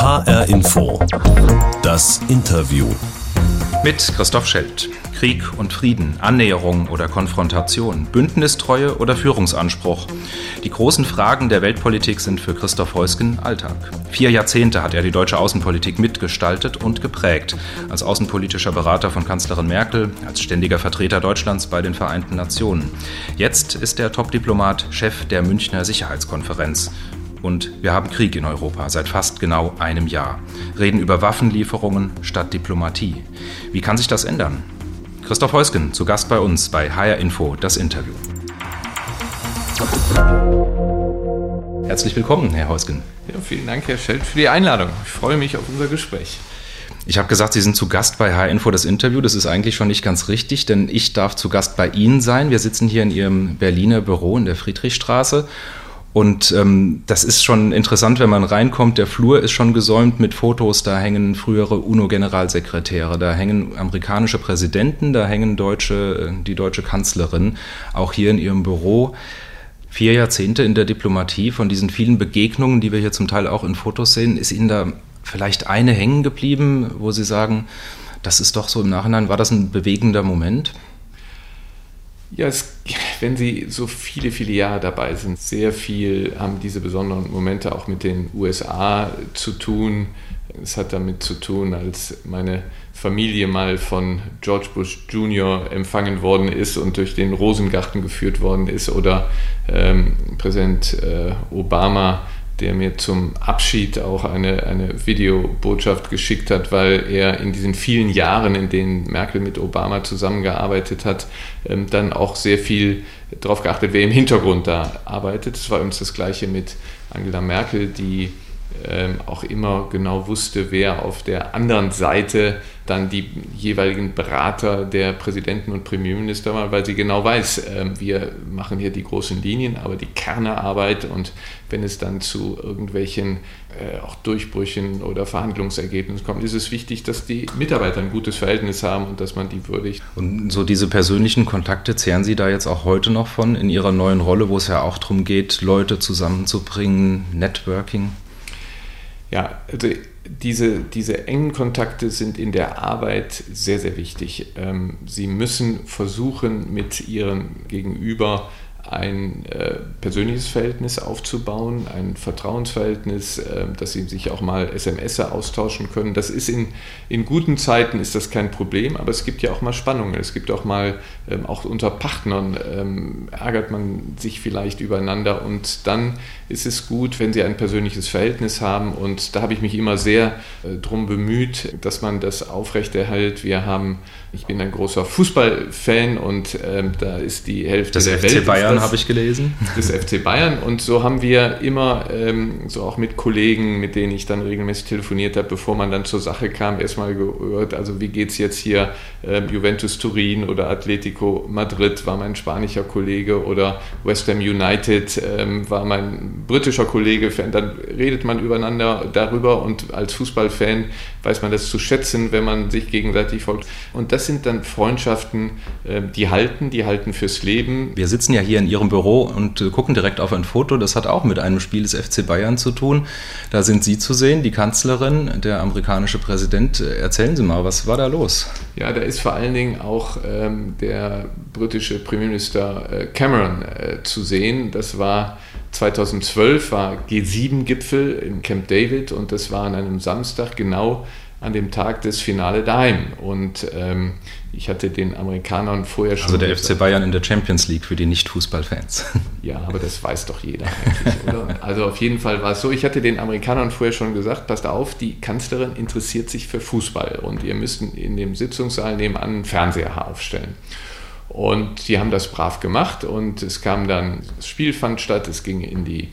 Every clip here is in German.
HR Info. Das Interview. Mit Christoph Schelt. Krieg und Frieden, Annäherung oder Konfrontation, Bündnistreue oder Führungsanspruch. Die großen Fragen der Weltpolitik sind für Christoph Heusgen Alltag. Vier Jahrzehnte hat er die deutsche Außenpolitik mitgestaltet und geprägt. Als außenpolitischer Berater von Kanzlerin Merkel, als ständiger Vertreter Deutschlands bei den Vereinten Nationen. Jetzt ist er Top-Diplomat, Chef der Münchner Sicherheitskonferenz. Und wir haben Krieg in Europa seit fast genau einem Jahr. Reden über Waffenlieferungen statt Diplomatie. Wie kann sich das ändern? Christoph Heusgen zu Gast bei uns bei HR Info, das Interview. Herzlich willkommen, Herr Heusgen. Ja, vielen Dank, Herr Schelt, für die Einladung. Ich freue mich auf unser Gespräch. Ich habe gesagt, Sie sind zu Gast bei HR Info, das Interview. Das ist eigentlich schon nicht ganz richtig, denn ich darf zu Gast bei Ihnen sein. Wir sitzen hier in Ihrem Berliner Büro in der Friedrichstraße und ähm, das ist schon interessant, wenn man reinkommt. Der Flur ist schon gesäumt mit Fotos. Da hängen frühere UNO-Generalsekretäre, da hängen amerikanische Präsidenten, da hängen deutsche, äh, die deutsche Kanzlerin, auch hier in ihrem Büro. Vier Jahrzehnte in der Diplomatie, von diesen vielen Begegnungen, die wir hier zum Teil auch in Fotos sehen, ist Ihnen da vielleicht eine hängen geblieben, wo Sie sagen, das ist doch so im Nachhinein, war das ein bewegender Moment? Ja, es, wenn Sie so viele, viele Jahre dabei sind, sehr viel haben diese besonderen Momente auch mit den USA zu tun. Es hat damit zu tun, als meine Familie mal von George Bush Jr. empfangen worden ist und durch den Rosengarten geführt worden ist oder ähm, Präsident äh, Obama der mir zum Abschied auch eine, eine Videobotschaft geschickt hat, weil er in diesen vielen Jahren, in denen Merkel mit Obama zusammengearbeitet hat, ähm, dann auch sehr viel darauf geachtet, wer im Hintergrund da arbeitet. Es war übrigens das Gleiche mit Angela Merkel, die ähm, auch immer genau wusste, wer auf der anderen Seite dann die jeweiligen Berater der Präsidenten und Premierminister war, weil sie genau weiß, äh, wir machen hier die großen Linien, aber die Kernearbeit und wenn es dann zu irgendwelchen äh, auch Durchbrüchen oder Verhandlungsergebnissen kommt, ist es wichtig, dass die Mitarbeiter ein gutes Verhältnis haben und dass man die würdigt. Und so diese persönlichen Kontakte zehren Sie da jetzt auch heute noch von in Ihrer neuen Rolle, wo es ja auch darum geht, Leute zusammenzubringen, Networking? Ja, also diese, diese engen Kontakte sind in der Arbeit sehr, sehr wichtig. Ähm, Sie müssen versuchen, mit Ihrem Gegenüber ein äh, persönliches Verhältnis aufzubauen, ein Vertrauensverhältnis, äh, dass sie sich auch mal SMS austauschen können. Das ist in, in guten Zeiten ist das kein Problem, aber es gibt ja auch mal Spannungen. Es gibt auch mal, ähm, auch unter Partnern ähm, ärgert man sich vielleicht übereinander und dann ist es gut, wenn sie ein persönliches Verhältnis haben und da habe ich mich immer sehr äh, drum bemüht, dass man das aufrechterhält. Wir haben, ich bin ein großer Fußballfan und ähm, da ist die Hälfte das der FC Welt Bayern habe ich gelesen. Des FC Bayern. Und so haben wir immer, ähm, so auch mit Kollegen, mit denen ich dann regelmäßig telefoniert habe, bevor man dann zur Sache kam, erstmal gehört, also wie geht es jetzt hier ähm, Juventus Turin oder Atletico Madrid war mein spanischer Kollege oder West Ham United ähm, war mein britischer Kollege. Dann redet man übereinander darüber und als Fußballfan weiß man das zu schätzen, wenn man sich gegenseitig folgt. Und das sind dann Freundschaften, äh, die halten, die halten fürs Leben. Wir sitzen ja hier in Ihrem Büro und äh, gucken direkt auf ein Foto. Das hat auch mit einem Spiel des FC Bayern zu tun. Da sind Sie zu sehen, die Kanzlerin, der amerikanische Präsident. Erzählen Sie mal, was war da los? Ja, da ist vor allen Dingen auch ähm, der britische Premierminister äh, Cameron äh, zu sehen. Das war 2012 war G7-Gipfel in Camp David und das war an einem Samstag genau an dem Tag des Finale daheim. Und ähm, ich hatte den Amerikanern vorher schon. Also der FC Bayern in der Champions League für die Nicht-Fußballfans. Ja, aber das weiß doch jeder eigentlich, oder? Also auf jeden Fall war es so, ich hatte den Amerikanern vorher schon gesagt, passt auf, die Kanzlerin interessiert sich für Fußball und ihr müsst in dem Sitzungssaal nebenan einen Fernseher aufstellen. Und die haben das brav gemacht und es kam dann, das Spiel fand statt, es ging in die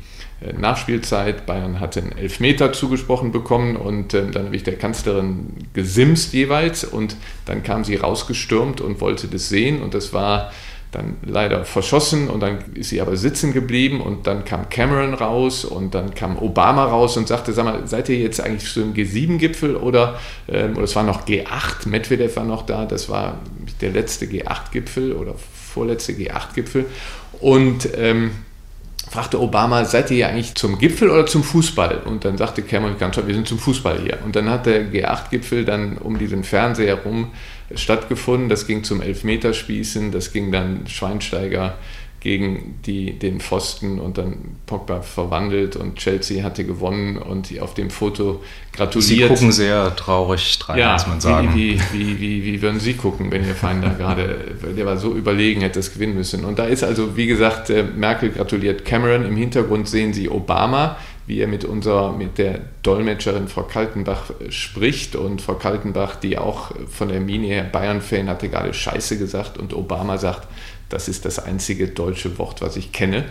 Nachspielzeit. Bayern hatte einen Elfmeter zugesprochen bekommen und äh, dann habe ich der Kanzlerin gesimst jeweils und dann kam sie rausgestürmt und wollte das sehen und das war dann leider verschossen und dann ist sie aber sitzen geblieben und dann kam Cameron raus und dann kam Obama raus und sagte, sag mal, seid ihr jetzt eigentlich zu einem G7-Gipfel oder, ähm, oder es war noch G8, Medvedev war noch da, das war der letzte G8-Gipfel oder vorletzte G8-Gipfel und ähm, fragte Obama, seid ihr eigentlich zum Gipfel oder zum Fußball? Und dann sagte Cameron ganz klar, wir sind zum Fußball hier. Und dann hat der G8-Gipfel dann um diesen Fernseher herum stattgefunden. Das ging zum Elfmeterspießen, das ging dann Schweinsteiger gegen die, den Pfosten und dann Pogba verwandelt und Chelsea hatte gewonnen und auf dem Foto gratuliert. Sie gucken sehr traurig rein, ja, muss man sagen. Wie, wie, wie, wie, würden Sie gucken, wenn Ihr Feind da gerade, der war so überlegen, hätte es gewinnen müssen. Und da ist also, wie gesagt, äh, Merkel gratuliert Cameron. Im Hintergrund sehen Sie Obama, wie er mit unserer, mit der Dolmetscherin Frau Kaltenbach äh, spricht. Und Frau Kaltenbach, die auch von der Mine her Bayern-Fan, hatte gerade Scheiße gesagt und Obama sagt, das ist das einzige deutsche Wort, was ich kenne.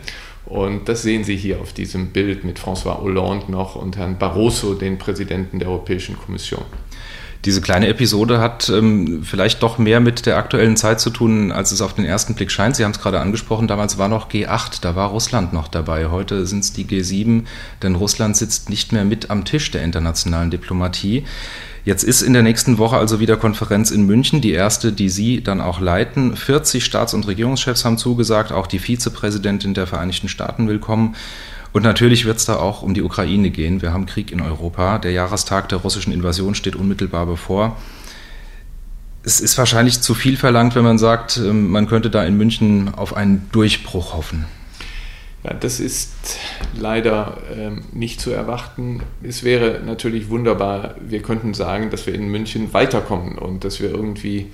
Und das sehen Sie hier auf diesem Bild mit François Hollande noch und Herrn Barroso, den Präsidenten der Europäischen Kommission. Diese kleine Episode hat ähm, vielleicht doch mehr mit der aktuellen Zeit zu tun, als es auf den ersten Blick scheint. Sie haben es gerade angesprochen, damals war noch G8, da war Russland noch dabei. Heute sind es die G7, denn Russland sitzt nicht mehr mit am Tisch der internationalen Diplomatie. Jetzt ist in der nächsten Woche also wieder Konferenz in München, die erste, die Sie dann auch leiten. 40 Staats- und Regierungschefs haben zugesagt, auch die Vizepräsidentin der Vereinigten Staaten will kommen. Und natürlich wird es da auch um die Ukraine gehen. Wir haben Krieg in Europa. Der Jahrestag der russischen Invasion steht unmittelbar bevor. Es ist wahrscheinlich zu viel verlangt, wenn man sagt, ähm, man könnte da in München auf einen Durchbruch hoffen. Ja, das ist leider ähm, nicht zu erwarten. Es wäre natürlich wunderbar, wir könnten sagen, dass wir in München weiterkommen und dass wir irgendwie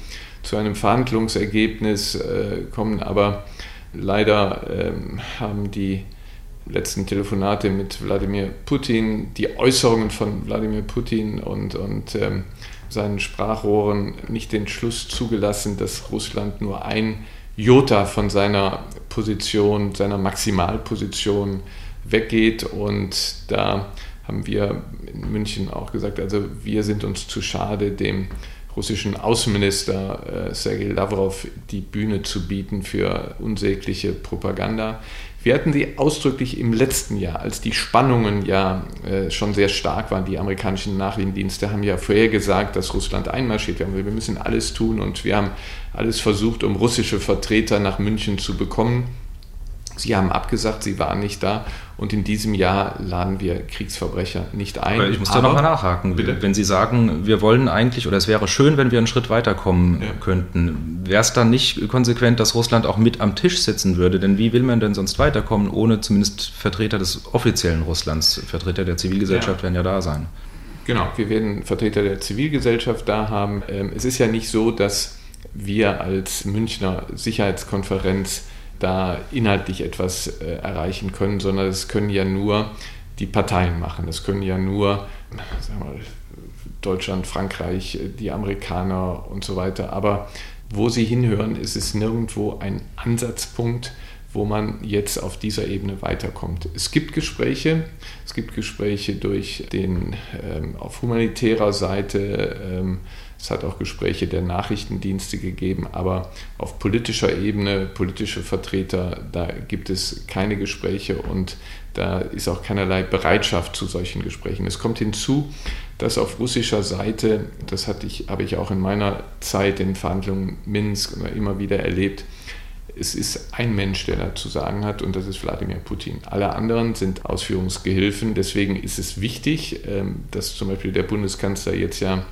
zu einem Verhandlungsergebnis äh, kommen, aber leider ähm, haben die letzten Telefonate mit Wladimir Putin, die Äußerungen von Wladimir Putin und, und ähm, seinen Sprachrohren nicht den Schluss zugelassen, dass Russland nur ein Jota von seiner Position, seiner Maximalposition weggeht. Und da haben wir in München auch gesagt, also wir sind uns zu schade, dem russischen Außenminister äh, Sergei Lavrov die Bühne zu bieten für unsägliche Propaganda. Wir hatten sie ausdrücklich im letzten Jahr, als die Spannungen ja äh, schon sehr stark waren. Die amerikanischen Nachrichtendienste haben ja vorhergesagt, dass Russland einmarschiert. Wir, haben, wir müssen alles tun und wir haben alles versucht, um russische Vertreter nach München zu bekommen. Sie haben abgesagt, sie waren nicht da und in diesem Jahr laden wir Kriegsverbrecher nicht ein. Aber ich muss da nochmal nachhaken. Bitte? Wenn Sie sagen, wir wollen eigentlich, oder es wäre schön, wenn wir einen Schritt weiterkommen ja. könnten, wäre es dann nicht konsequent, dass Russland auch mit am Tisch sitzen würde? Denn wie will man denn sonst weiterkommen, ohne zumindest Vertreter des offiziellen Russlands, Vertreter der Zivilgesellschaft ja. werden ja da sein? Genau, wir werden Vertreter der Zivilgesellschaft da haben. Ähm, es ist ja nicht so, dass wir als Münchner Sicherheitskonferenz da inhaltlich etwas äh, erreichen können, sondern es können ja nur die Parteien machen. Es können ja nur wir, Deutschland, Frankreich, die Amerikaner und so weiter. Aber wo sie hinhören, ist es nirgendwo ein Ansatzpunkt, wo man jetzt auf dieser Ebene weiterkommt. Es gibt Gespräche, es gibt Gespräche durch den ähm, auf humanitärer Seite ähm, es hat auch Gespräche der Nachrichtendienste gegeben, aber auf politischer Ebene, politische Vertreter, da gibt es keine Gespräche und da ist auch keinerlei Bereitschaft zu solchen Gesprächen. Es kommt hinzu, dass auf russischer Seite, das hatte ich, habe ich auch in meiner Zeit in Verhandlungen Minsk immer wieder erlebt, es ist ein Mensch, der da zu sagen hat, und das ist Wladimir Putin. Alle anderen sind Ausführungsgehilfen. Deswegen ist es wichtig, ähm, dass zum Beispiel der Bundeskanzler jetzt ja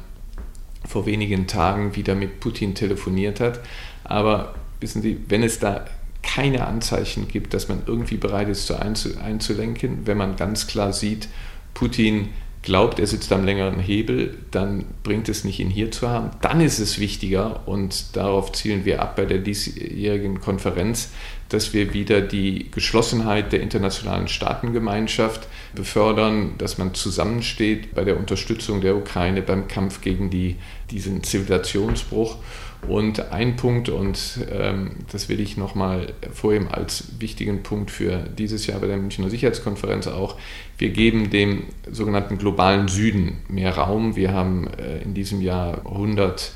vor wenigen Tagen wieder mit Putin telefoniert hat. Aber wissen Sie, wenn es da keine Anzeichen gibt, dass man irgendwie bereit ist, einzulenken, wenn man ganz klar sieht, Putin glaubt, er sitzt am längeren Hebel, dann bringt es nicht, ihn hier zu haben. Dann ist es wichtiger, und darauf zielen wir ab bei der diesjährigen Konferenz, dass wir wieder die Geschlossenheit der internationalen Staatengemeinschaft befördern, dass man zusammensteht bei der Unterstützung der Ukraine beim Kampf gegen die, diesen Zivilisationsbruch. Und ein Punkt, und ähm, das will ich nochmal vorheben als wichtigen Punkt für dieses Jahr bei der Münchner Sicherheitskonferenz auch, wir geben dem sogenannten globalen Süden mehr Raum. Wir haben äh, in diesem Jahr 100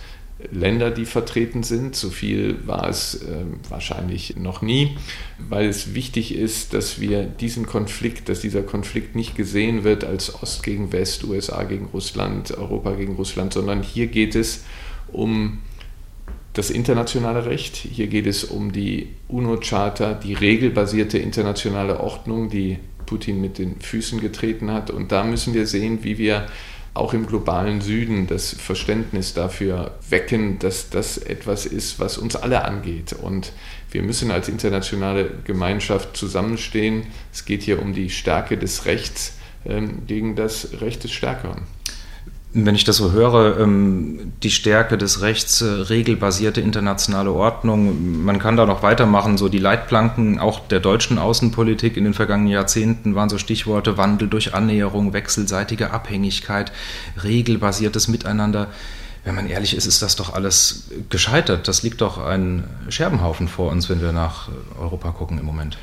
Länder, die vertreten sind. So viel war es äh, wahrscheinlich noch nie, weil es wichtig ist, dass wir diesen Konflikt, dass dieser Konflikt nicht gesehen wird als Ost gegen West, USA gegen Russland, Europa gegen Russland, sondern hier geht es um das internationale Recht. Hier geht es um die UNO-Charta, die regelbasierte internationale Ordnung, die Putin mit den Füßen getreten hat. Und da müssen wir sehen, wie wir auch im globalen Süden das Verständnis dafür wecken, dass das etwas ist, was uns alle angeht. Und wir müssen als internationale Gemeinschaft zusammenstehen. Es geht hier um die Stärke des Rechts ähm, gegen das Recht des Stärkeren. Wenn ich das so höre, ähm, die Stärke des Rechts, äh, regelbasierte internationale Ordnung, man kann da noch weitermachen, so die Leitplanken auch der deutschen Außenpolitik in den vergangenen Jahrzehnten waren so Stichworte Wandel durch Annäherung, wechselseitige Abhängigkeit, regelbasiertes Miteinander. Wenn man ehrlich ist, ist das doch alles gescheitert. Das liegt doch ein Scherbenhaufen vor uns, wenn wir nach Europa gucken im Moment.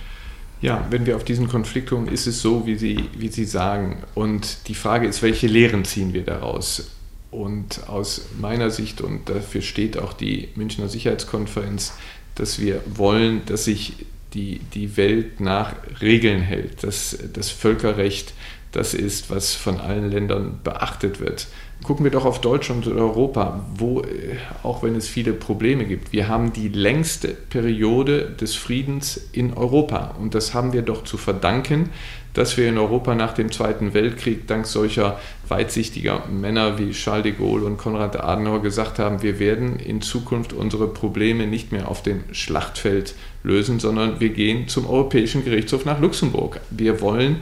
Ja, wenn wir auf diesen Konflikt kommen, ist es so, wie Sie, wie Sie sagen. Und die Frage ist, welche Lehren ziehen wir daraus? Und aus meiner Sicht, und dafür steht auch die Münchner Sicherheitskonferenz, dass wir wollen, dass sich die, die Welt nach Regeln hält, dass das Völkerrecht das ist, was von allen Ländern beachtet wird. Gucken wir doch auf Deutschland und Europa, wo, äh, auch wenn es viele Probleme gibt, wir haben die längste Periode des Friedens in Europa. Und das haben wir doch zu verdanken, dass wir in Europa nach dem Zweiten Weltkrieg dank solcher weitsichtiger Männer wie Charles de Gaulle und Konrad Adenauer gesagt haben, wir werden in Zukunft unsere Probleme nicht mehr auf dem Schlachtfeld lösen, sondern wir gehen zum Europäischen Gerichtshof nach Luxemburg. Wir wollen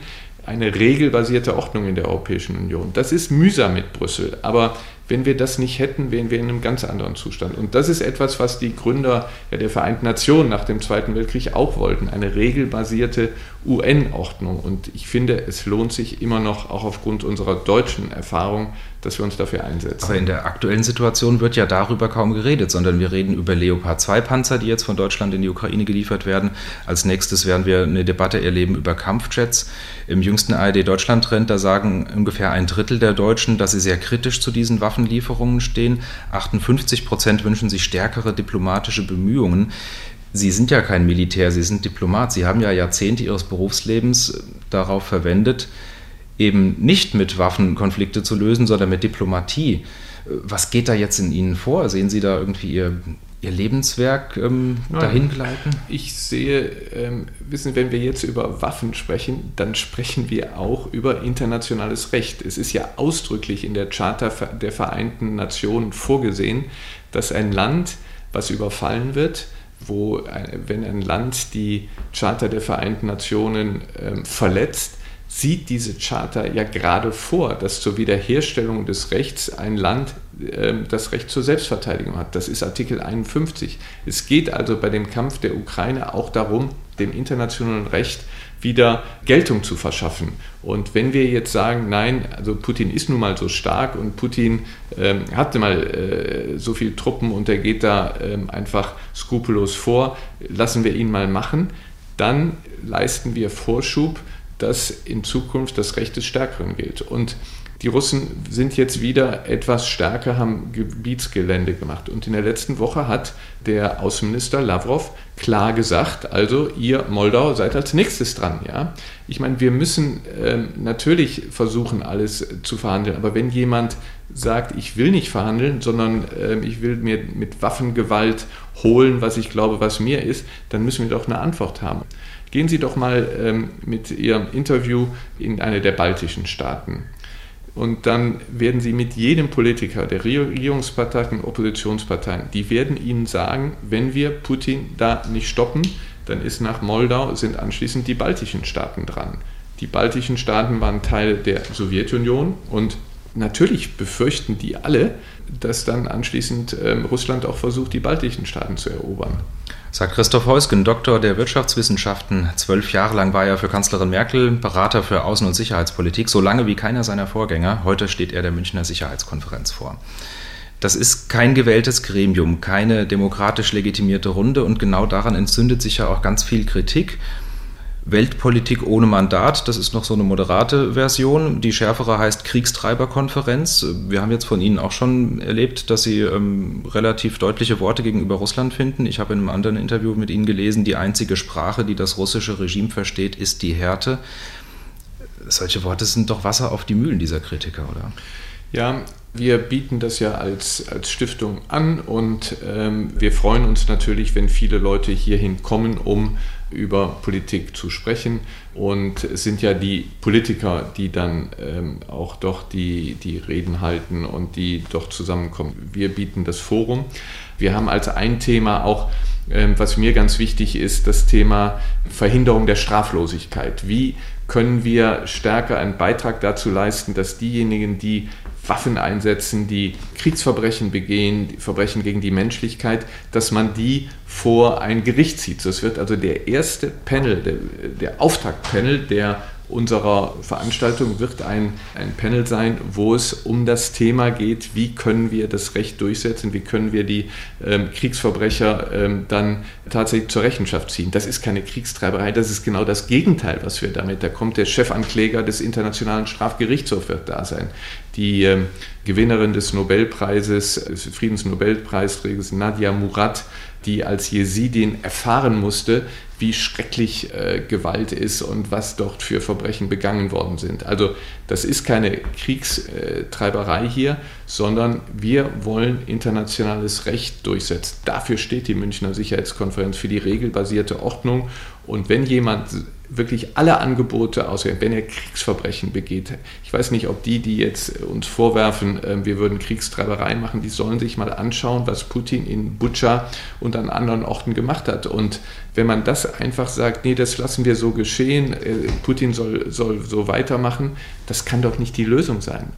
eine regelbasierte Ordnung in der Europäischen Union. Das ist mühsam mit Brüssel, aber wenn wir das nicht hätten, wären wir in einem ganz anderen Zustand. Und das ist etwas, was die Gründer der Vereinten Nationen nach dem Zweiten Weltkrieg auch wollten, eine regelbasierte UN-Ordnung. Und ich finde, es lohnt sich immer noch, auch aufgrund unserer deutschen Erfahrung, dass wir uns dafür einsetzen. Aber in der aktuellen Situation wird ja darüber kaum geredet, sondern wir reden über Leopard 2 Panzer, die jetzt von Deutschland in die Ukraine geliefert werden. Als nächstes werden wir eine Debatte erleben über Kampfjets. Im jüngsten ARD-Deutschland-Trend, da sagen ungefähr ein Drittel der Deutschen, dass sie sehr kritisch zu diesen Waffenlieferungen stehen. 58 Prozent wünschen sich stärkere diplomatische Bemühungen. Sie sind ja kein Militär, Sie sind Diplomat. Sie haben ja Jahrzehnte Ihres Berufslebens darauf verwendet, eben nicht mit Waffen Konflikte zu lösen, sondern mit Diplomatie. Was geht da jetzt in Ihnen vor? Sehen Sie da irgendwie Ihr, Ihr Lebenswerk ähm, dahin gleiten? Ich sehe, ähm, wissen, wenn wir jetzt über Waffen sprechen, dann sprechen wir auch über internationales Recht. Es ist ja ausdrücklich in der Charta der Vereinten Nationen vorgesehen, dass ein Land, was überfallen wird, wo, wenn ein Land die Charta der Vereinten Nationen ähm, verletzt, sieht diese Charta ja gerade vor, dass zur Wiederherstellung des Rechts ein Land äh, das Recht zur Selbstverteidigung hat. Das ist Artikel 51. Es geht also bei dem Kampf der Ukraine auch darum, dem internationalen Recht wieder Geltung zu verschaffen. Und wenn wir jetzt sagen, nein, also Putin ist nun mal so stark und Putin ähm, hatte mal äh, so viele Truppen und er geht da ähm, einfach skrupellos vor, lassen wir ihn mal machen, dann leisten wir Vorschub dass in Zukunft das Recht des Stärkeren gilt. Und die Russen sind jetzt wieder etwas stärker, haben Gebietsgelände gemacht. Und in der letzten Woche hat der Außenminister Lavrov klar gesagt, also ihr Moldau seid als nächstes dran. Ja? Ich meine, wir müssen ähm, natürlich versuchen, alles zu verhandeln. Aber wenn jemand sagt, ich will nicht verhandeln, sondern ähm, ich will mir mit Waffengewalt holen, was ich glaube, was mir ist, dann müssen wir doch eine Antwort haben. Gehen Sie doch mal ähm, mit Ihrem Interview in eine der baltischen Staaten. Und dann werden Sie mit jedem Politiker der Regierungsparteien Oppositionsparteien, die werden Ihnen sagen, wenn wir Putin da nicht stoppen, dann ist nach Moldau, sind anschließend die baltischen Staaten dran. Die baltischen Staaten waren Teil der Sowjetunion und natürlich befürchten die alle, dass dann anschließend ähm, Russland auch versucht, die baltischen Staaten zu erobern. Sagt Christoph Heusgen, Doktor der Wirtschaftswissenschaften. Zwölf Jahre lang war er für Kanzlerin Merkel Berater für Außen- und Sicherheitspolitik, so lange wie keiner seiner Vorgänger. Heute steht er der Münchner Sicherheitskonferenz vor. Das ist kein gewähltes Gremium, keine demokratisch legitimierte Runde und genau daran entzündet sich ja auch ganz viel Kritik. Weltpolitik ohne Mandat, das ist noch so eine moderate Version. Die schärfere heißt Kriegstreiberkonferenz. Wir haben jetzt von Ihnen auch schon erlebt, dass Sie ähm, relativ deutliche Worte gegenüber Russland finden. Ich habe in einem anderen Interview mit Ihnen gelesen, die einzige Sprache, die das russische Regime versteht, ist die Härte. Solche Worte sind doch Wasser auf die Mühlen dieser Kritiker, oder? Ja, wir bieten das ja als, als Stiftung an und ähm, wir freuen uns natürlich, wenn viele Leute hierhin kommen, um über Politik zu sprechen. Und es sind ja die Politiker, die dann ähm, auch doch die, die Reden halten und die doch zusammenkommen. Wir bieten das Forum. Wir haben als ein Thema auch, ähm, was mir ganz wichtig ist, das Thema Verhinderung der Straflosigkeit. Wie können wir stärker einen Beitrag dazu leisten, dass diejenigen, die Waffen einsetzen, die Kriegsverbrechen begehen, Verbrechen gegen die Menschlichkeit, dass man die vor ein Gericht zieht. Das wird also der erste Panel, der, der Auftaktpanel der unserer Veranstaltung wird ein, ein Panel sein, wo es um das Thema geht, wie können wir das Recht durchsetzen, wie können wir die ähm, Kriegsverbrecher ähm, dann tatsächlich zur Rechenschaft ziehen. Das ist keine Kriegstreiberei, das ist genau das Gegenteil, was wir damit. Da kommt der Chefankläger des Internationalen Strafgerichtshofs wird da sein. Die ähm, Gewinnerin des Nobelpreises, des Friedensnobelpreisträgers Nadia Murad, die als Jesidin erfahren musste, wie schrecklich äh, Gewalt ist und was dort für Verbrechen begangen worden sind. Also das ist keine Kriegstreiberei hier, sondern wir wollen internationales Recht durchsetzen. Dafür steht die Münchner Sicherheitskonferenz für die regelbasierte Ordnung. Und wenn jemand wirklich alle Angebote auswählen, wenn er Kriegsverbrechen begeht. Ich weiß nicht, ob die, die jetzt uns vorwerfen, ähm, wir würden Kriegstreiberei machen, die sollen sich mal anschauen, was Putin in Butscha und an anderen Orten gemacht hat. Und wenn man das einfach sagt, nee, das lassen wir so geschehen, äh, Putin soll, soll so weitermachen, das kann doch nicht die Lösung sein.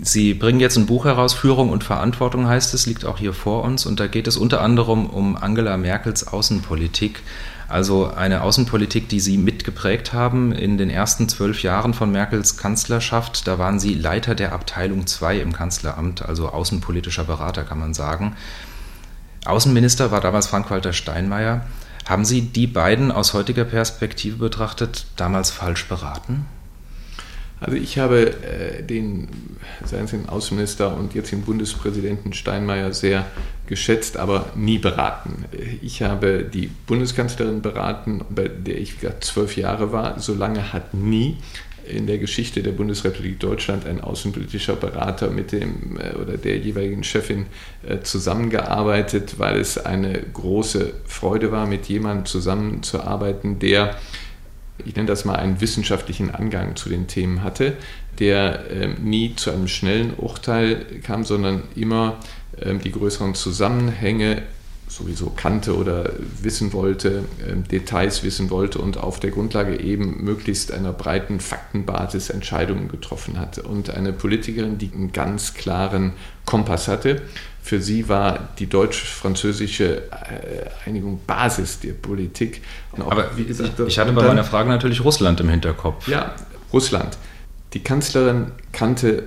Sie bringen jetzt ein Buch heraus, Führung und Verantwortung heißt es, liegt auch hier vor uns. Und da geht es unter anderem um Angela Merkels Außenpolitik. Also eine Außenpolitik, die Sie mitgeprägt haben in den ersten zwölf Jahren von Merkels Kanzlerschaft. Da waren Sie Leiter der Abteilung 2 im Kanzleramt, also außenpolitischer Berater kann man sagen. Außenminister war damals Frank-Walter Steinmeier. Haben Sie die beiden aus heutiger Perspektive betrachtet damals falsch beraten? Also ich habe äh, den, seien es den Außenminister und jetzt den Bundespräsidenten Steinmeier sehr geschätzt, aber nie beraten. Ich habe die Bundeskanzlerin beraten, bei der ich gesagt, zwölf Jahre war. So lange hat nie in der Geschichte der Bundesrepublik Deutschland ein außenpolitischer Berater mit dem äh, oder der jeweiligen Chefin äh, zusammengearbeitet, weil es eine große Freude war, mit jemandem zusammenzuarbeiten, der ich nenne das mal einen wissenschaftlichen Angang zu den Themen hatte, der äh, nie zu einem schnellen Urteil kam, sondern immer die größeren Zusammenhänge sowieso kannte oder wissen wollte, äh, Details wissen wollte und auf der Grundlage eben möglichst einer breiten Faktenbasis Entscheidungen getroffen hat. Und eine Politikerin, die einen ganz klaren Kompass hatte, für sie war die deutsch-französische äh, Einigung Basis der Politik. Aber gesagt, ich hatte bei dann, meiner Frage natürlich Russland im Hinterkopf. Ja, Russland. Die Kanzlerin kannte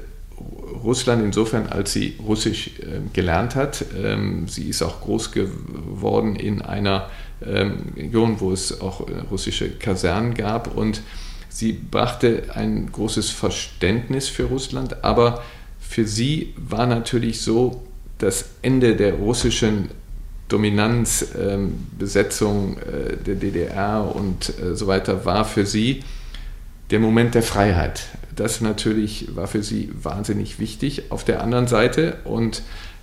Russland insofern, als sie Russisch äh, gelernt hat. Ähm, sie ist auch groß geworden in einer ähm, Region, wo es auch äh, russische Kasernen gab und sie brachte ein großes Verständnis für Russland, aber für sie war natürlich so, das Ende der russischen Dominanz, ähm, Besetzung äh, der DDR und äh, so weiter war für sie der Moment der Freiheit. Das natürlich war für sie wahnsinnig wichtig. Auf der anderen Seite, und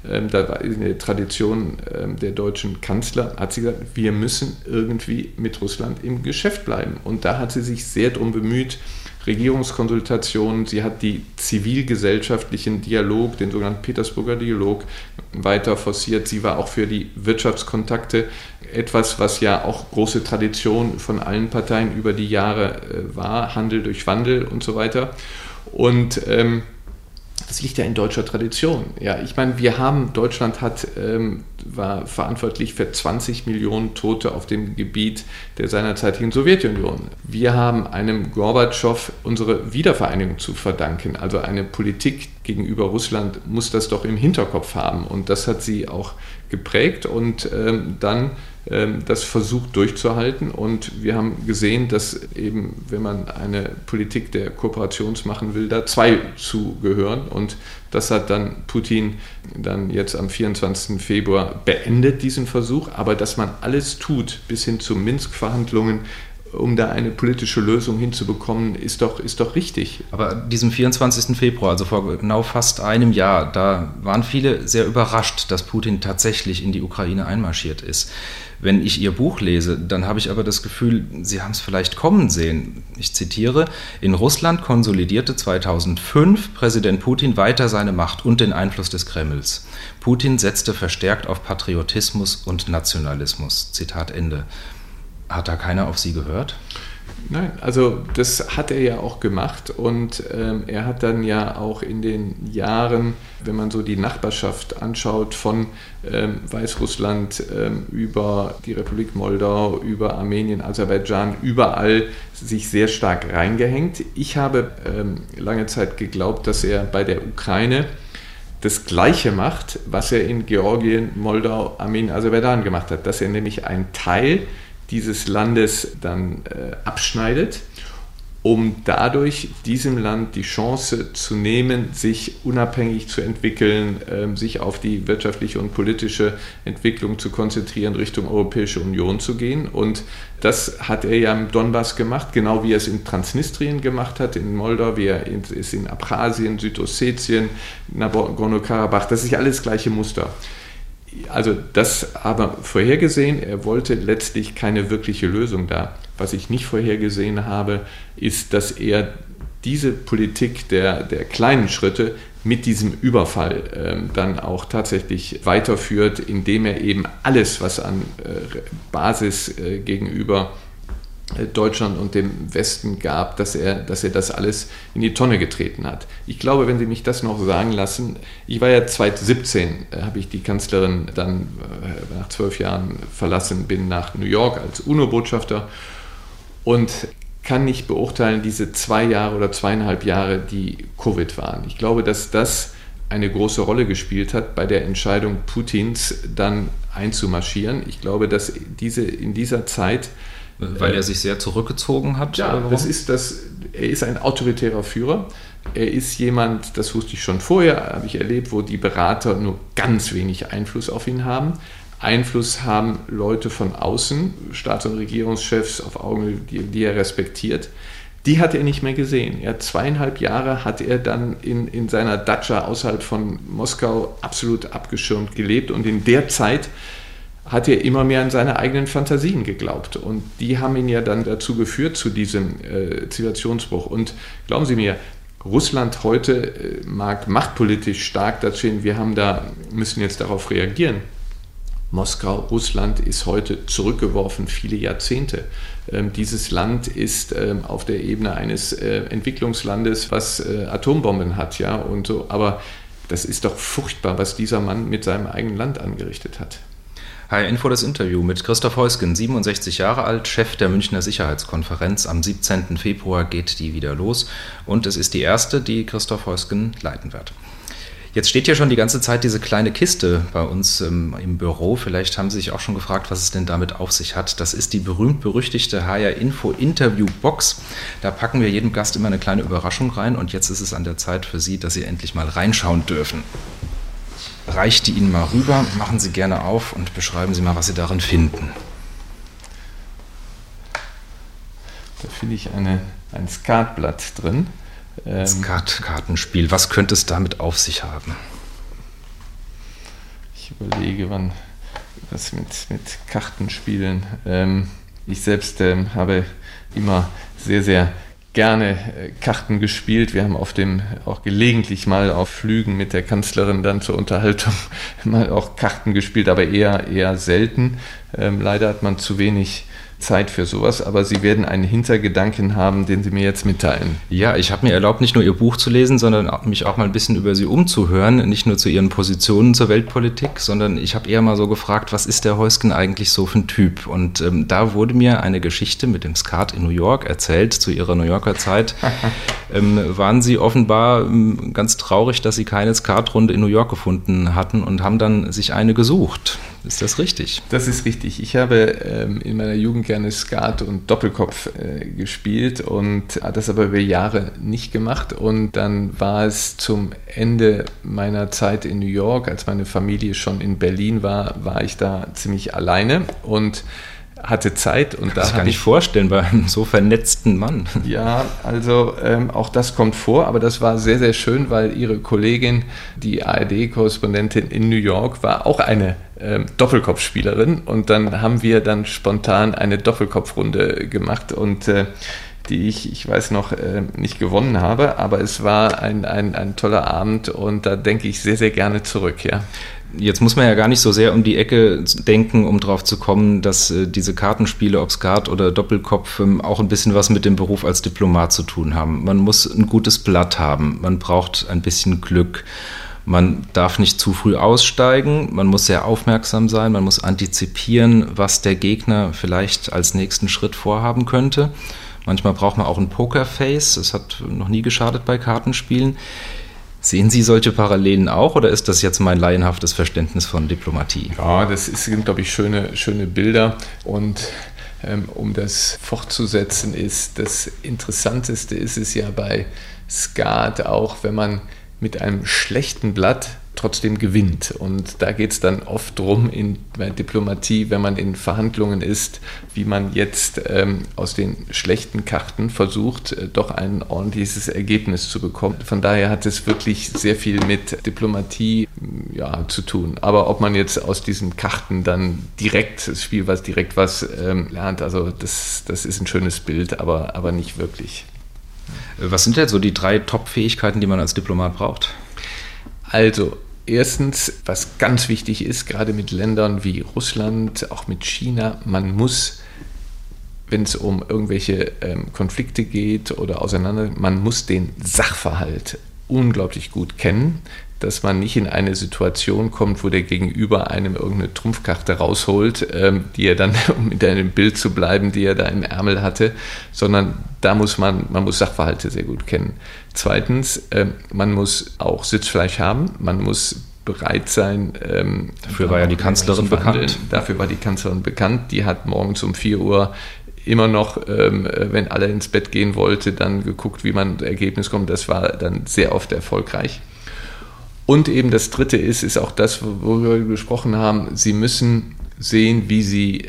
ähm, da war in der Tradition ähm, der deutschen Kanzler, hat sie gesagt, wir müssen irgendwie mit Russland im Geschäft bleiben. Und da hat sie sich sehr darum bemüht, Regierungskonsultationen, sie hat die zivilgesellschaftlichen Dialog, den sogenannten Petersburger Dialog, weiter forciert. Sie war auch für die Wirtschaftskontakte etwas, was ja auch große Tradition von allen Parteien über die Jahre äh, war, Handel durch Wandel und so weiter. Und ähm, das liegt ja in deutscher Tradition. Ja, ich meine, wir haben, Deutschland hat, ähm, war verantwortlich für 20 Millionen Tote auf dem Gebiet der seinerzeitigen Sowjetunion. Wir haben einem Gorbatschow unsere Wiedervereinigung zu verdanken. Also eine Politik gegenüber Russland muss das doch im Hinterkopf haben. Und das hat sie auch geprägt und ähm, dann ähm, das versucht durchzuhalten. Und wir haben gesehen, dass eben, wenn man eine Politik der Kooperations machen will, da zwei zugehören. Und das hat dann Putin dann jetzt am 24. Februar beendet, diesen Versuch. Aber dass man alles tut, bis hin zu Minsk-Verhandlungen, um da eine politische Lösung hinzubekommen, ist doch, ist doch richtig. Aber diesem 24. Februar, also vor genau fast einem Jahr, da waren viele sehr überrascht, dass Putin tatsächlich in die Ukraine einmarschiert ist. Wenn ich Ihr Buch lese, dann habe ich aber das Gefühl, Sie haben es vielleicht kommen sehen. Ich zitiere, in Russland konsolidierte 2005 Präsident Putin weiter seine Macht und den Einfluss des Kremls. Putin setzte verstärkt auf Patriotismus und Nationalismus. Zitat Ende. Hat da keiner auf Sie gehört? Nein, also das hat er ja auch gemacht und ähm, er hat dann ja auch in den Jahren, wenn man so die Nachbarschaft anschaut, von ähm, Weißrussland ähm, über die Republik Moldau, über Armenien, Aserbaidschan, überall sich sehr stark reingehängt. Ich habe ähm, lange Zeit geglaubt, dass er bei der Ukraine das Gleiche macht, was er in Georgien, Moldau, Armenien, Aserbaidschan gemacht hat, dass er nämlich einen Teil dieses Landes dann äh, abschneidet, um dadurch diesem Land die Chance zu nehmen, sich unabhängig zu entwickeln, äh, sich auf die wirtschaftliche und politische Entwicklung zu konzentrieren, Richtung Europäische Union zu gehen. Und das hat er ja im Donbass gemacht, genau wie er es in Transnistrien gemacht hat, in Moldau, wie er es in Abchasien, Südossetien, Nagorno-Karabach. Das ist alles gleiche Muster also das aber vorhergesehen, er wollte letztlich keine wirkliche Lösung da. Was ich nicht vorhergesehen habe, ist, dass er diese Politik der, der kleinen Schritte mit diesem Überfall ähm, dann auch tatsächlich weiterführt, indem er eben alles, was an äh, Basis äh, gegenüber Deutschland und dem Westen gab, dass er, dass er das alles in die Tonne getreten hat. Ich glaube, wenn Sie mich das noch sagen lassen, ich war ja 2017, äh, habe ich die Kanzlerin dann äh, nach zwölf Jahren verlassen, bin nach New York als UNO-Botschafter und kann nicht beurteilen, diese zwei Jahre oder zweieinhalb Jahre, die Covid waren. Ich glaube, dass das eine große Rolle gespielt hat bei der Entscheidung Putins dann einzumarschieren. Ich glaube, dass diese in dieser Zeit weil er sich sehr zurückgezogen hat? Ja, das ist das, er ist ein autoritärer Führer. Er ist jemand, das wusste ich schon vorher, habe ich erlebt, wo die Berater nur ganz wenig Einfluss auf ihn haben. Einfluss haben Leute von außen, Staats- und Regierungschefs auf Augen, die, die, er respektiert. Die hat er nicht mehr gesehen. Er zweieinhalb Jahre hat er dann in, in seiner Datscha außerhalb von Moskau absolut abgeschirmt gelebt und in der Zeit hat er immer mehr an seine eigenen Fantasien geglaubt. Und die haben ihn ja dann dazu geführt, zu diesem äh, Zivilisationsbruch. Und glauben Sie mir, Russland heute äh, mag machtpolitisch stark dastehen. Wir haben da, müssen jetzt darauf reagieren. Moskau, Russland ist heute zurückgeworfen, viele Jahrzehnte. Ähm, dieses Land ist ähm, auf der Ebene eines äh, Entwicklungslandes, was äh, Atombomben hat, ja, und so. Aber das ist doch furchtbar, was dieser Mann mit seinem eigenen Land angerichtet hat. HR Info das Interview mit Christoph Heusgen, 67 Jahre alt, Chef der Münchner Sicherheitskonferenz. Am 17. Februar geht die wieder los und es ist die erste, die Christoph Heusgen leiten wird. Jetzt steht ja schon die ganze Zeit diese kleine Kiste bei uns ähm, im Büro. Vielleicht haben Sie sich auch schon gefragt, was es denn damit auf sich hat. Das ist die berühmt-berüchtigte HR Info Interview Box. Da packen wir jedem Gast immer eine kleine Überraschung rein und jetzt ist es an der Zeit für Sie, dass Sie endlich mal reinschauen dürfen reiche die Ihnen mal rüber, machen Sie gerne auf und beschreiben Sie mal, was Sie darin finden. Da finde ich eine, ein Skatblatt drin. Ähm, Skat-Kartenspiel, was könnte es damit auf sich haben? Ich überlege, wann was mit, mit Kartenspielen. Ähm, ich selbst ähm, habe immer sehr, sehr gerne äh, Karten gespielt. Wir haben auf dem auch gelegentlich mal auf Flügen mit der Kanzlerin dann zur Unterhaltung mal auch Karten gespielt, aber eher eher selten. Ähm, leider hat man zu wenig Zeit für sowas, aber Sie werden einen Hintergedanken haben, den Sie mir jetzt mitteilen. Ja, ich habe mir erlaubt, nicht nur Ihr Buch zu lesen, sondern mich auch mal ein bisschen über Sie umzuhören, nicht nur zu Ihren Positionen zur Weltpolitik, sondern ich habe eher mal so gefragt, was ist der Heusken eigentlich so für ein Typ? Und ähm, da wurde mir eine Geschichte mit dem Skat in New York erzählt, zu Ihrer New Yorker Zeit. ähm, waren Sie offenbar ähm, ganz traurig, dass Sie keine Skatrunde in New York gefunden hatten und haben dann sich eine gesucht. Ist das richtig? Das ist richtig. Ich habe ähm, in meiner Jugend gerne Skat und Doppelkopf äh, gespielt und hat das aber über Jahre nicht gemacht. Und dann war es zum Ende meiner Zeit in New York, als meine Familie schon in Berlin war, war ich da ziemlich alleine und hatte Zeit und das da kann ich vorstellen bei einem so vernetzten Mann. Ja, also ähm, auch das kommt vor, aber das war sehr, sehr schön, weil ihre Kollegin, die ARD-Korrespondentin in New York, war auch eine ähm, Doppelkopfspielerin und dann haben wir dann spontan eine Doppelkopfrunde gemacht und äh, die ich, ich weiß noch, äh, nicht gewonnen habe, aber es war ein, ein, ein toller Abend und da denke ich sehr, sehr gerne zurück, ja. Jetzt muss man ja gar nicht so sehr um die Ecke denken, um drauf zu kommen, dass äh, diese Kartenspiele, ob Skat oder Doppelkopf, ähm, auch ein bisschen was mit dem Beruf als Diplomat zu tun haben. Man muss ein gutes Blatt haben, man braucht ein bisschen Glück. Man darf nicht zu früh aussteigen, man muss sehr aufmerksam sein, man muss antizipieren, was der Gegner vielleicht als nächsten Schritt vorhaben könnte. Manchmal braucht man auch ein Pokerface, das hat noch nie geschadet bei Kartenspielen. Sehen Sie solche Parallelen auch oder ist das jetzt mein laienhaftes Verständnis von Diplomatie? Ja, das sind, glaube ich, schöne, schöne Bilder und ähm, um das fortzusetzen ist, das Interessanteste ist es ja bei Skat auch, wenn man mit einem schlechten Blatt trotzdem gewinnt. Und da geht es dann oft drum in bei Diplomatie, wenn man in Verhandlungen ist, wie man jetzt ähm, aus den schlechten Karten versucht, äh, doch ein ordentliches Ergebnis zu bekommen. Von daher hat es wirklich sehr viel mit Diplomatie mm, ja, zu tun. Aber ob man jetzt aus diesen Karten dann direkt, das Spiel was direkt was ähm, lernt, also das, das ist ein schönes Bild, aber, aber nicht wirklich. Was sind denn so die drei Top-Fähigkeiten, die man als Diplomat braucht? Also, erstens, was ganz wichtig ist, gerade mit Ländern wie Russland, auch mit China, man muss, wenn es um irgendwelche ähm, Konflikte geht oder auseinander, man muss den Sachverhalt unglaublich gut kennen dass man nicht in eine Situation kommt, wo der Gegenüber einem irgendeine Trumpfkarte rausholt, ähm, die er dann, um in einem Bild zu bleiben, die er da im Ärmel hatte, sondern da muss man, man muss Sachverhalte sehr gut kennen. Zweitens, ähm, man muss auch Sitzfleisch haben, man muss bereit sein. Ähm, Dafür war ja die Kanzlerin bekannt. Dafür war die Kanzlerin bekannt. Die hat morgens um 4 Uhr immer noch, ähm, wenn alle ins Bett gehen wollte, dann geguckt, wie man Ergebnis kommt. Das war dann sehr oft erfolgreich. Und eben das Dritte ist, ist auch das, worüber wir gesprochen haben, Sie müssen sehen, wie Sie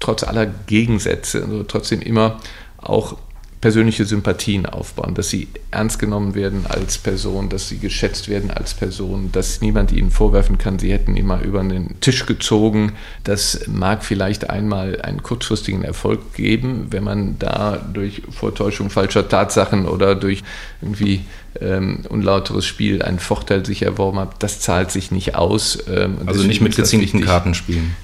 trotz aller Gegensätze, also trotzdem immer auch persönliche Sympathien aufbauen, dass sie ernst genommen werden als Person, dass sie geschätzt werden als Person, dass niemand ihnen vorwerfen kann, sie hätten immer über den Tisch gezogen. Das mag vielleicht einmal einen kurzfristigen Erfolg geben, wenn man da durch Vortäuschung falscher Tatsachen oder durch irgendwie ähm, unlauteres Spiel einen Vorteil sich erworben hat. Das zahlt sich nicht aus. Ähm, also nicht mit gezinkten Karten spielen.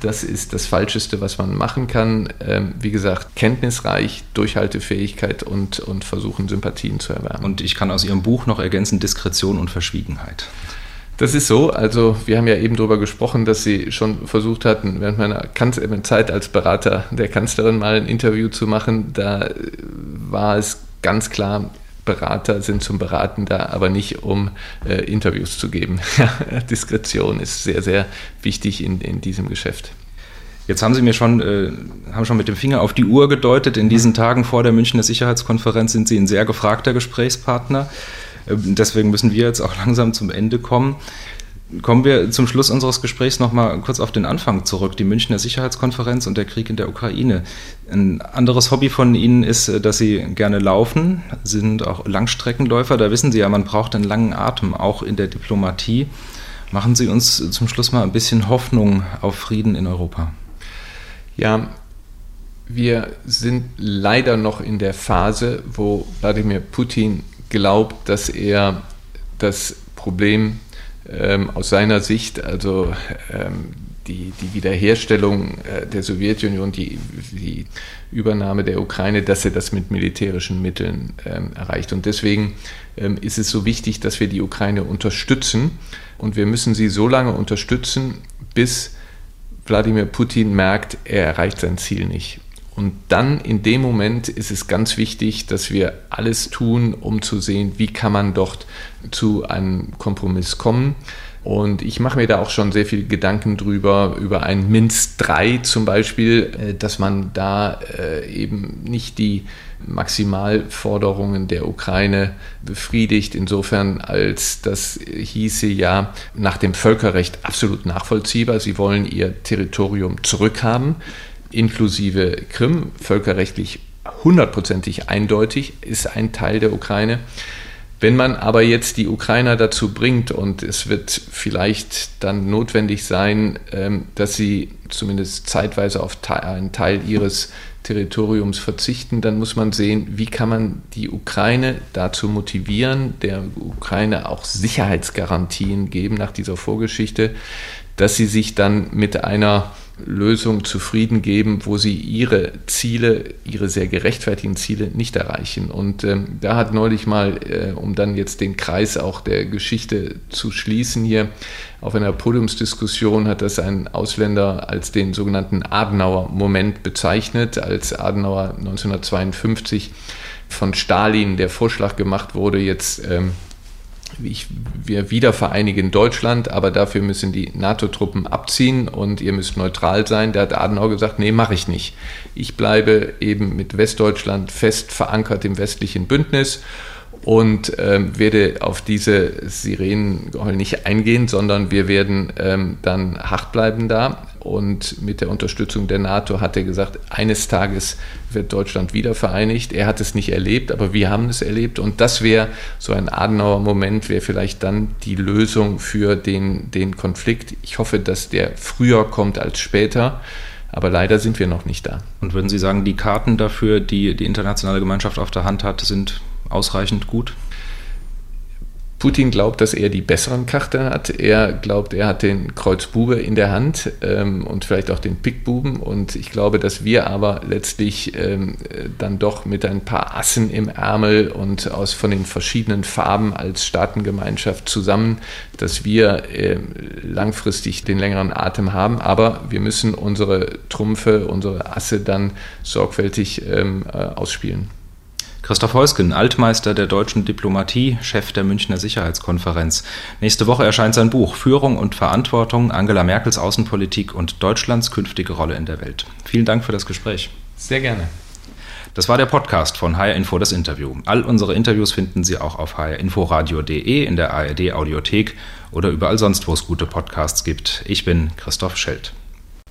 Das ist das Falscheste, was man machen kann. Ähm, wie gesagt, kenntnisreich, Durchhaltefähigkeit und, und versuchen, Sympathien zu erwerben. Und ich kann aus Ihrem Buch noch ergänzen, Diskretion und Verschwiegenheit. Das ist so. Also wir haben ja eben darüber gesprochen, dass Sie schon versucht hatten, während meiner Kanz Zeit als Berater der Kanzlerin mal ein Interview zu machen. Da war es ganz klar, Berater sind zum Beraten da, aber nicht um äh, Interviews zu geben. Diskretion ist sehr, sehr wichtig in, in diesem Geschäft. Jetzt haben Sie mir schon, äh, haben schon mit dem Finger auf die Uhr gedeutet. In diesen Tagen vor der Münchner Sicherheitskonferenz sind Sie ein sehr gefragter Gesprächspartner. Äh, deswegen müssen wir jetzt auch langsam zum Ende kommen. Kommen wir zum Schluss unseres Gesprächs noch mal kurz auf den Anfang zurück, die Münchner Sicherheitskonferenz und der Krieg in der Ukraine. Ein anderes Hobby von Ihnen ist, äh, dass Sie gerne laufen, sind auch Langstreckenläufer. Da wissen Sie ja, man braucht einen langen Atem, auch in der Diplomatie. Machen Sie uns zum Schluss mal ein bisschen Hoffnung auf Frieden in Europa. Ja, wir sind leider noch in der Phase, wo Wladimir Putin glaubt, dass er das Problem ähm, aus seiner Sicht, also ähm, die, die Wiederherstellung äh, der Sowjetunion, die, die Übernahme der Ukraine, dass er das mit militärischen Mitteln ähm, erreicht. Und deswegen ähm, ist es so wichtig, dass wir die Ukraine unterstützen. Und wir müssen sie so lange unterstützen, bis Wladimir Putin merkt, er erreicht sein Ziel nicht. Und dann in dem Moment ist es ganz wichtig, dass wir alles tun, um zu sehen, wie kann man dort zu einem Kompromiss kommen. Und ich mache mir da auch schon sehr viel Gedanken drüber, über ein Minsk 3 zum Beispiel, äh, dass man da äh, eben nicht die Maximalforderungen der Ukraine befriedigt, insofern als das hieße ja nach dem Völkerrecht absolut nachvollziehbar. Sie wollen ihr Territorium zurückhaben. Inklusive Krim, völkerrechtlich hundertprozentig eindeutig, ist ein Teil der Ukraine. Wenn man aber jetzt die Ukrainer dazu bringt, und es wird vielleicht dann notwendig sein, ähm, dass sie zumindest zeitweise auf einen Teil ihres Territoriums verzichten, dann muss man sehen, wie kann man die Ukraine dazu motivieren, der Ukraine auch Sicherheitsgarantien geben nach dieser Vorgeschichte, dass sie sich dann mit einer Lösung zufrieden geben, wo sie ihre Ziele, ihre sehr gerechtfertigten Ziele nicht erreichen. Und ähm, da hat neulich mal, äh, um dann jetzt den Kreis auch der Geschichte zu schließen hier, auf einer Podiumsdiskussion hat das ein Ausländer als den sogenannten Adenauer-Moment bezeichnet, als Adenauer 1952 von Stalin der Vorschlag gemacht wurde, jetzt ähm, ich, wir wieder vereinigen Deutschland, aber dafür müssen die NATO-Truppen abziehen und ihr müsst neutral sein. Da hat Adenauer gesagt, nee, mache ich nicht. Ich bleibe eben mit Westdeutschland fest verankert im westlichen Bündnis und ähm, werde auf diese Sirenengeheul nicht eingehen, sondern wir werden ähm, dann hart bleiben da. Und mit der Unterstützung der NATO hat er gesagt, eines Tages wird Deutschland wieder vereinigt. Er hat es nicht erlebt, aber wir haben es erlebt. Und das wäre so ein Adenauer Moment, wäre vielleicht dann die Lösung für den, den Konflikt. Ich hoffe, dass der früher kommt als später. Aber leider sind wir noch nicht da. Und würden Sie sagen, die Karten dafür, die die internationale Gemeinschaft auf der Hand hat, sind ausreichend gut? Putin glaubt, dass er die besseren Karten hat. Er glaubt, er hat den Kreuzbube in der Hand ähm, und vielleicht auch den Pickbuben. Und ich glaube, dass wir aber letztlich ähm, dann doch mit ein paar Assen im Ärmel und aus von den verschiedenen Farben als Staatengemeinschaft zusammen, dass wir äh, langfristig den längeren Atem haben. Aber wir müssen unsere Trumpfe, unsere Asse dann sorgfältig ähm, äh, ausspielen. Christoph Heusgen, Altmeister der deutschen Diplomatie, Chef der Münchner Sicherheitskonferenz. Nächste Woche erscheint sein Buch Führung und Verantwortung, Angela Merkels Außenpolitik und Deutschlands künftige Rolle in der Welt. Vielen Dank für das Gespräch. Sehr gerne. Das war der Podcast von HR Info, das Interview. All unsere Interviews finden Sie auch auf hrinforadio.de, in der ARD Audiothek oder überall sonst, wo es gute Podcasts gibt. Ich bin Christoph Schelt.